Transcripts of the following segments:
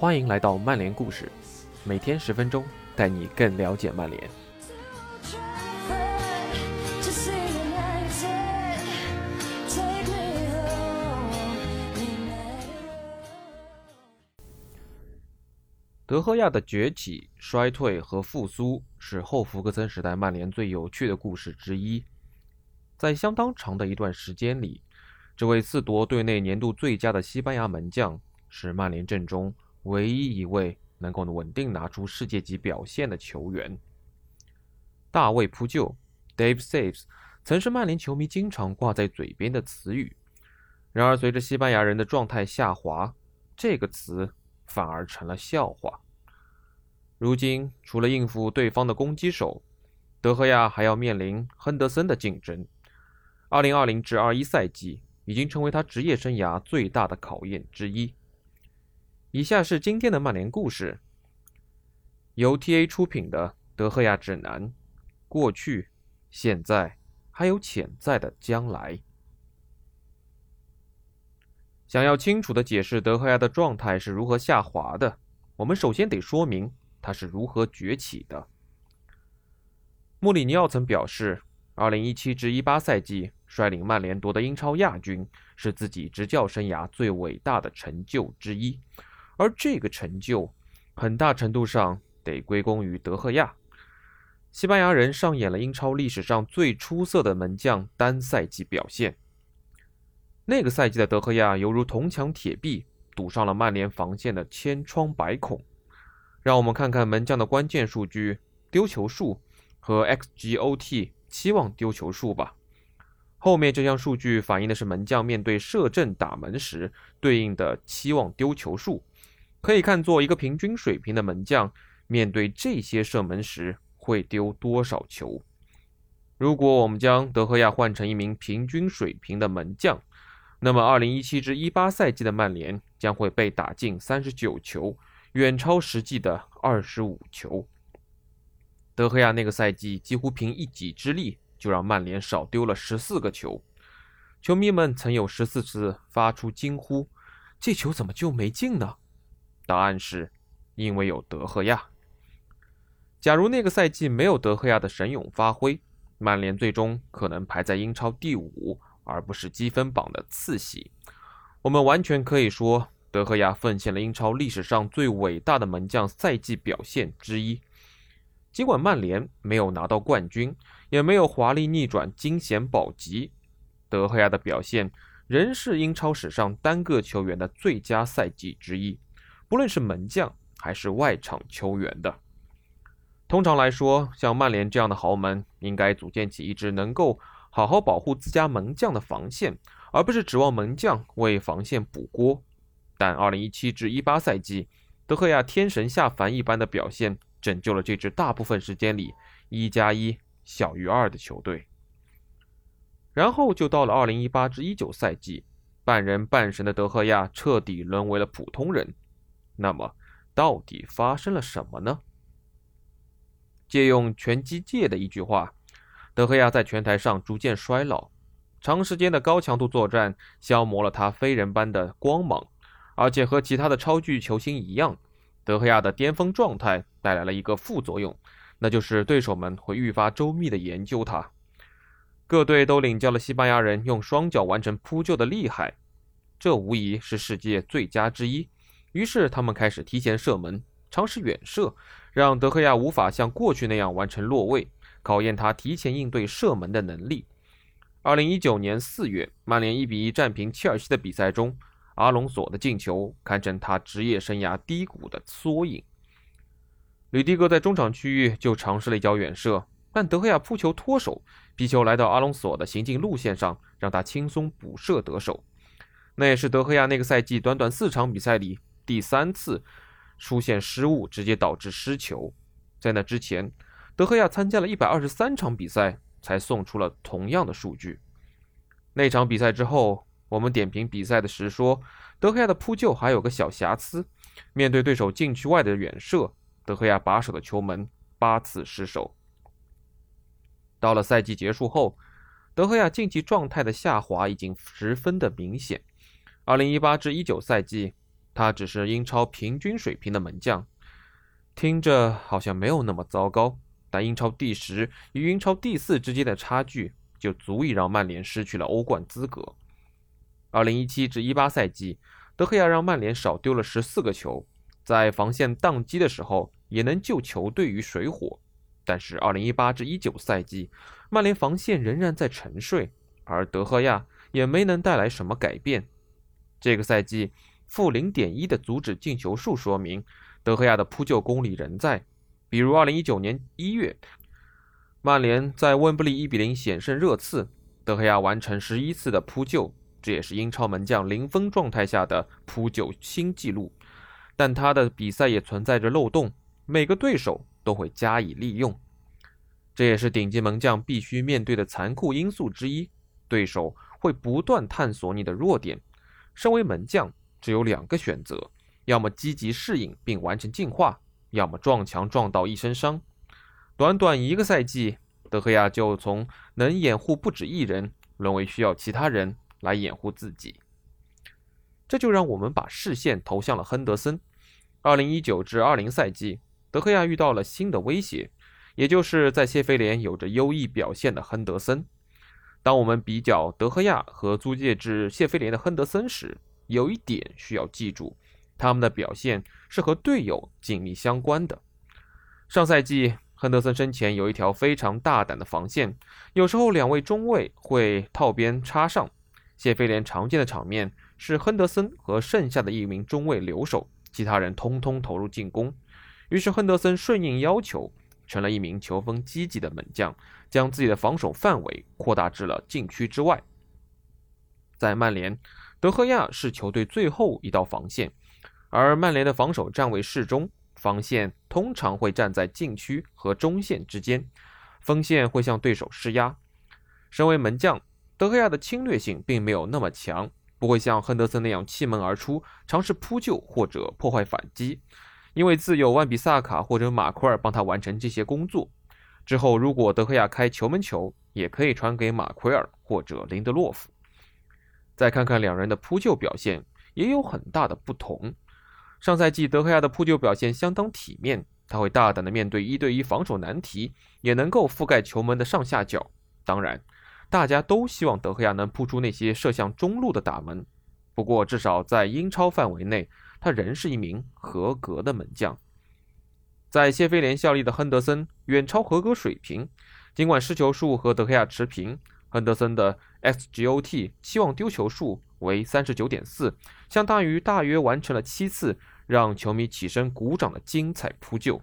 欢迎来到曼联故事，每天十分钟，带你更了解曼联。德赫亚的崛起、衰退和复苏是后福格森时代曼联最有趣的故事之一。在相当长的一段时间里，这位四夺队内年度最佳的西班牙门将是曼联阵中。唯一一位能够稳定拿出世界级表现的球员，大卫扑救 （Dave Saves） 曾是曼联球迷经常挂在嘴边的词语。然而，随着西班牙人的状态下滑，这个词反而成了笑话。如今，除了应付对方的攻击手，德赫亚还要面临亨德森的竞争。2020至21赛季已经成为他职业生涯最大的考验之一。以下是今天的曼联故事，由 TA 出品的《德赫亚指南》，过去、现在还有潜在的将来。想要清楚的解释德赫亚的状态是如何下滑的，我们首先得说明他是如何崛起的。穆里尼奥曾表示，2017至18赛季率领曼联夺得英超亚军，是自己执教生涯最伟大的成就之一。而这个成就，很大程度上得归功于德赫亚。西班牙人上演了英超历史上最出色的门将单赛季表现。那个赛季的德赫亚犹如铜墙铁壁，堵上了曼联防线的千疮百孔。让我们看看门将的关键数据：丢球数和 xGOT 期望丢球数吧。后面这项数据反映的是门将面对射正打门时对应的期望丢球数。可以看作一个平均水平的门将，面对这些射门时会丢多少球？如果我们将德赫亚换成一名平均水平的门将，那么2017至18赛季的曼联将会被打进39球，远超实际的25球。德赫亚那个赛季几乎凭一己之力就让曼联少丢了14个球，球迷们曾有14次发出惊呼：“这球怎么就没进呢？”答案是，因为有德赫亚。假如那个赛季没有德赫亚的神勇发挥，曼联最终可能排在英超第五，而不是积分榜的次席。我们完全可以说，德赫亚奉献了英超历史上最伟大的门将赛季表现之一。尽管曼联没有拿到冠军，也没有华丽逆转惊险保级，德赫亚的表现仍是英超史上单个球员的最佳赛季之一。不论是门将还是外场球员的，通常来说，像曼联这样的豪门应该组建起一支能够好好保护自家门将的防线，而不是指望门将为防线补锅。但2017至18赛季，德赫亚天神下凡一般的表现，拯救了这支大部分时间里一加一小于二的球队。然后就到了2018至19赛季，半人半神的德赫亚彻底沦为了普通人。那么，到底发生了什么呢？借用拳击界的一句话，德赫亚在拳台上逐渐衰老，长时间的高强度作战消磨了他飞人般的光芒，而且和其他的超巨球星一样，德赫亚的巅峰状态带来了一个副作用，那就是对手们会愈发周密的研究他。各队都领教了西班牙人用双脚完成扑救的厉害，这无疑是世界最佳之一。于是他们开始提前射门，尝试远射，让德赫亚无法像过去那样完成落位，考验他提前应对射门的能力。二零一九年四月，曼联一比一战平切尔西的比赛中，阿隆索的进球堪称他职业生涯低谷的缩影。吕迪格在中场区域就尝试了一脚远射，但德赫亚扑球脱手，皮球来到阿隆索的行进路线上，让他轻松补射得手。那也是德赫亚那个赛季短短四场比赛里。第三次出现失误，直接导致失球。在那之前，德赫亚参加了一百二十三场比赛，才送出了同样的数据。那场比赛之后，我们点评比赛的时说，德赫亚的扑救还有个小瑕疵：面对对手禁区外的远射，德赫亚把守的球门八次失手。到了赛季结束后，德赫亚竞技状态的下滑已经十分的明显。二零一八至一九赛季。他只是英超平均水平的门将，听着好像没有那么糟糕。但英超第十与英超第四之间的差距，就足以让曼联失去了欧冠资格。二零一七至一八赛季，德赫亚让曼联少丢了十四个球，在防线宕机的时候也能救球队于水火。但是二零一八至一九赛季，曼联防线仍然在沉睡，而德赫亚也没能带来什么改变。这个赛季。负零点一的阻止进球数说明，德赫亚的扑救功力仍在。比如，二零一九年一月，曼联在温布利一比零险胜热刺，德赫亚完成十一次的扑救，这也是英超门将零封状态下的扑救新纪录。但他的比赛也存在着漏洞，每个对手都会加以利用，这也是顶级门将必须面对的残酷因素之一。对手会不断探索你的弱点，身为门将。只有两个选择：要么积极适应并完成进化，要么撞墙撞到一身伤。短短一个赛季，德赫亚就从能掩护不止一人，沦为需要其他人来掩护自己。这就让我们把视线投向了亨德森。二零一九至二零赛季，德赫亚遇到了新的威胁，也就是在谢菲联有着优异表现的亨德森。当我们比较德赫亚和租借至谢菲联的亨德森时，有一点需要记住，他们的表现是和队友紧密相关的。上赛季，亨德森身前有一条非常大胆的防线，有时候两位中卫会套边插上。谢菲联常见的场面是亨德森和剩下的一名中卫留守，其他人通通投入进攻。于是亨德森顺应要求，成了一名球风积极的门将，将自己的防守范围扩大至了禁区之外。在曼联。德赫亚是球队最后一道防线，而曼联的防守站位适中，防线通常会站在禁区和中线之间，锋线会向对手施压。身为门将，德赫亚的侵略性并没有那么强，不会像亨德森那样气门而出，尝试扑救或者破坏反击，因为自有万比萨卡或者马奎尔帮他完成这些工作。之后，如果德赫亚开球门球，也可以传给马奎尔或者林德洛夫。再看看两人的扑救表现，也有很大的不同。上赛季德赫亚的扑救表现相当体面，他会大胆的面对一对一防守难题，也能够覆盖球门的上下角。当然，大家都希望德赫亚能扑出那些射向中路的大门。不过，至少在英超范围内，他仍是一名合格的门将。在谢菲联效力的亨德森远超合格水平，尽管失球数和德赫亚持平。亨德森的 xGOT 期望丢球数为三十九点四，相当于大约完成了七次让球迷起身鼓掌的精彩扑救。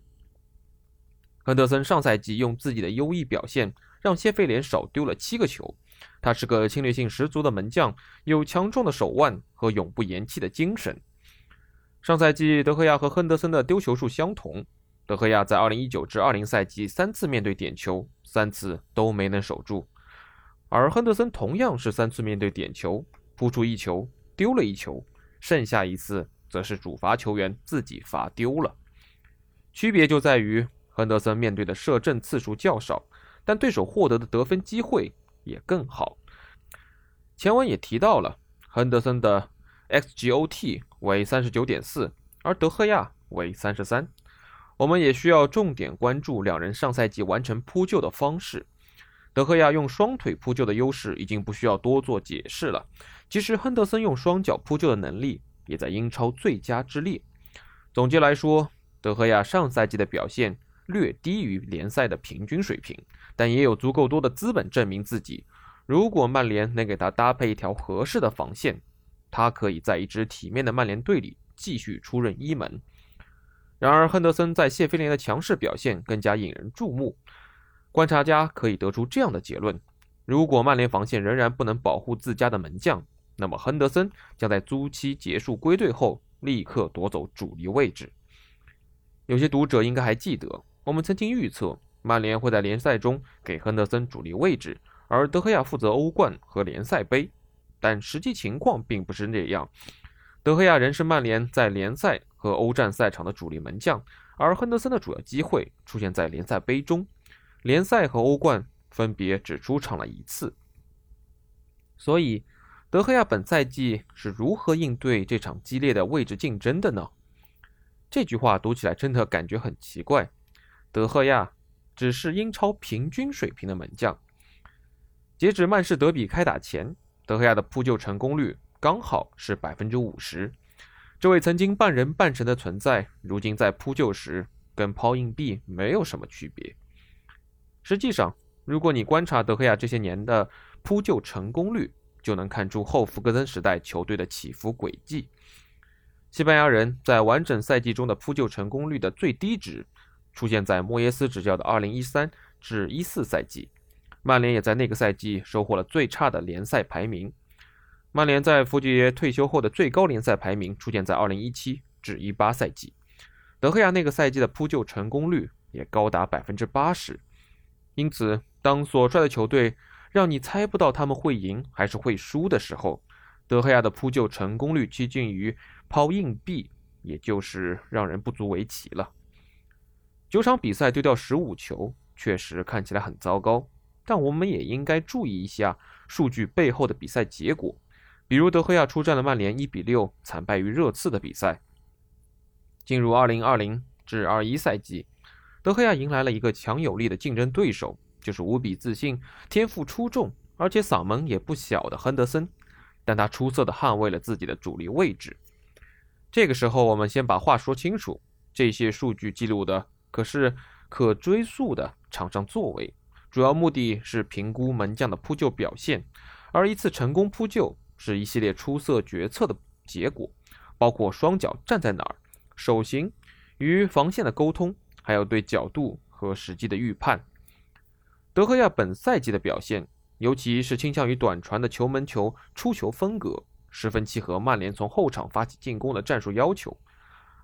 亨德森上赛季用自己的优异表现让谢菲联少丢了七个球，他是个侵略性十足的门将，有强壮的手腕和永不言弃的精神。上赛季德赫亚和亨德森的丢球数相同，德赫亚在二零一九至二零赛季三次面对点球，三次都没能守住。而亨德森同样是三次面对点球，扑出一球，丢了一球，剩下一次则是主罚球员自己罚丢了。区别就在于亨德森面对的射正次数较少，但对手获得的得分机会也更好。前文也提到了，亨德森的 xGOT 为三十九点四，而德赫亚为三十三。我们也需要重点关注两人上赛季完成扑救的方式。德赫亚用双腿扑救的优势已经不需要多做解释了。其实亨德森用双脚扑救的能力也在英超最佳之列。总结来说，德赫亚上赛季的表现略低于联赛的平均水平，但也有足够多的资本证明自己。如果曼联能给他搭配一条合适的防线，他可以在一支体面的曼联队里继续出任一门。然而，亨德森在谢菲联的强势表现更加引人注目。观察家可以得出这样的结论：如果曼联防线仍然不能保护自家的门将，那么亨德森将在租期结束归队后立刻夺走主力位置。有些读者应该还记得，我们曾经预测曼联会在联赛中给亨德森主力位置，而德赫亚负责欧冠和联赛杯。但实际情况并不是那样，德赫亚仍是曼联在联赛和欧战赛场的主力门将，而亨德森的主要机会出现在联赛杯中。联赛和欧冠分别只出场了一次，所以德赫亚本赛季是如何应对这场激烈的位置竞争的呢？这句话读起来真的感觉很奇怪。德赫亚只是英超平均水平的门将。截止曼市德比开打前，德赫亚的扑救成功率刚好是百分之五十。这位曾经半人半神的存在，如今在扑救时跟抛硬币没有什么区别。实际上，如果你观察德赫亚这些年的扑救成功率，就能看出后福格森时代球队的起伏轨迹。西班牙人在完整赛季中的扑救成功率的最低值，出现在莫耶斯执教的2013至14赛季。曼联也在那个赛季收获了最差的联赛排名。曼联在弗爵爷退休后的最高联赛排名出现在2017至18赛季。德赫亚那个赛季的扑救成功率也高达百分之八十。因此，当所率的球队让你猜不到他们会赢还是会输的时候，德赫亚的扑救成功率接近于抛硬币，也就是让人不足为奇了。九场比赛丢掉十五球，确实看起来很糟糕，但我们也应该注意一下数据背后的比赛结果，比如德赫亚出战了曼联一比六惨败于热刺的比赛。进入二零二零至二一赛季。德赫亚迎来了一个强有力的竞争对手，就是无比自信、天赋出众，而且嗓门也不小的亨德森。但他出色地捍卫了自己的主力位置。这个时候，我们先把话说清楚：这些数据记录的可是可追溯的场上作为，主要目的是评估门将的扑救表现，而一次成功扑救是一系列出色决策的结果，包括双脚站在哪儿、手型与防线的沟通。还有对角度和时机的预判。德赫亚本赛季的表现，尤其是倾向于短传的球门球出球风格，十分契合曼联从后场发起进攻的战术要求。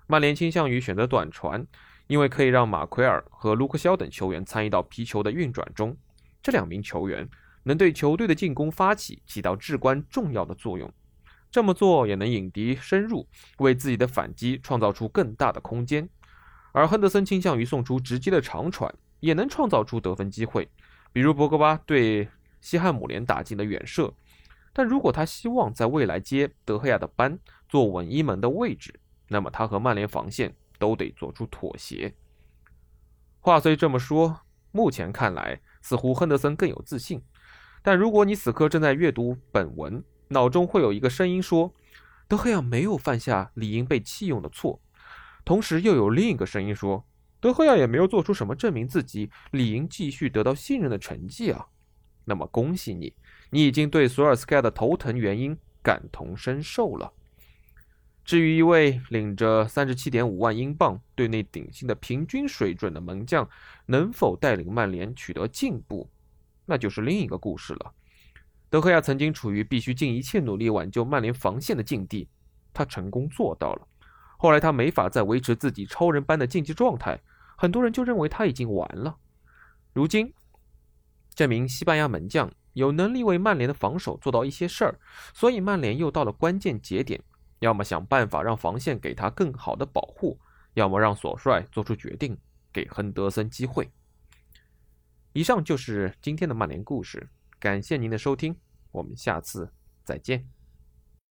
曼联倾向于选择短传，因为可以让马奎尔和卢克肖等球员参与到皮球的运转中。这两名球员能对球队的进攻发起起到至关重要的作用。这么做也能引敌深入，为自己的反击创造出更大的空间。而亨德森倾向于送出直接的长传，也能创造出得分机会，比如博格巴对西汉姆联打进的远射。但如果他希望在未来接德赫亚的班，坐稳一门的位置，那么他和曼联防线都得做出妥协。话虽这么说，目前看来似乎亨德森更有自信。但如果你此刻正在阅读本文，脑中会有一个声音说，德赫亚没有犯下理应被弃用的错。同时，又有另一个声音说：“德赫亚也没有做出什么证明自己理应继续得到信任的成绩啊。”那么，恭喜你，你已经对索尔斯克亚的头疼原因感同身受了。至于一位领着三十七点五万英镑、队内顶薪的平均水准的门将能否带领曼联取得进步，那就是另一个故事了。德赫亚曾经处于必须尽一切努力挽救曼联防线的境地，他成功做到了。后来他没法再维持自己超人般的竞技状态，很多人就认为他已经完了。如今，这名西班牙门将有能力为曼联的防守做到一些事儿，所以曼联又到了关键节点，要么想办法让防线给他更好的保护，要么让索帅做出决定，给亨德森机会。以上就是今天的曼联故事，感谢您的收听，我们下次再见。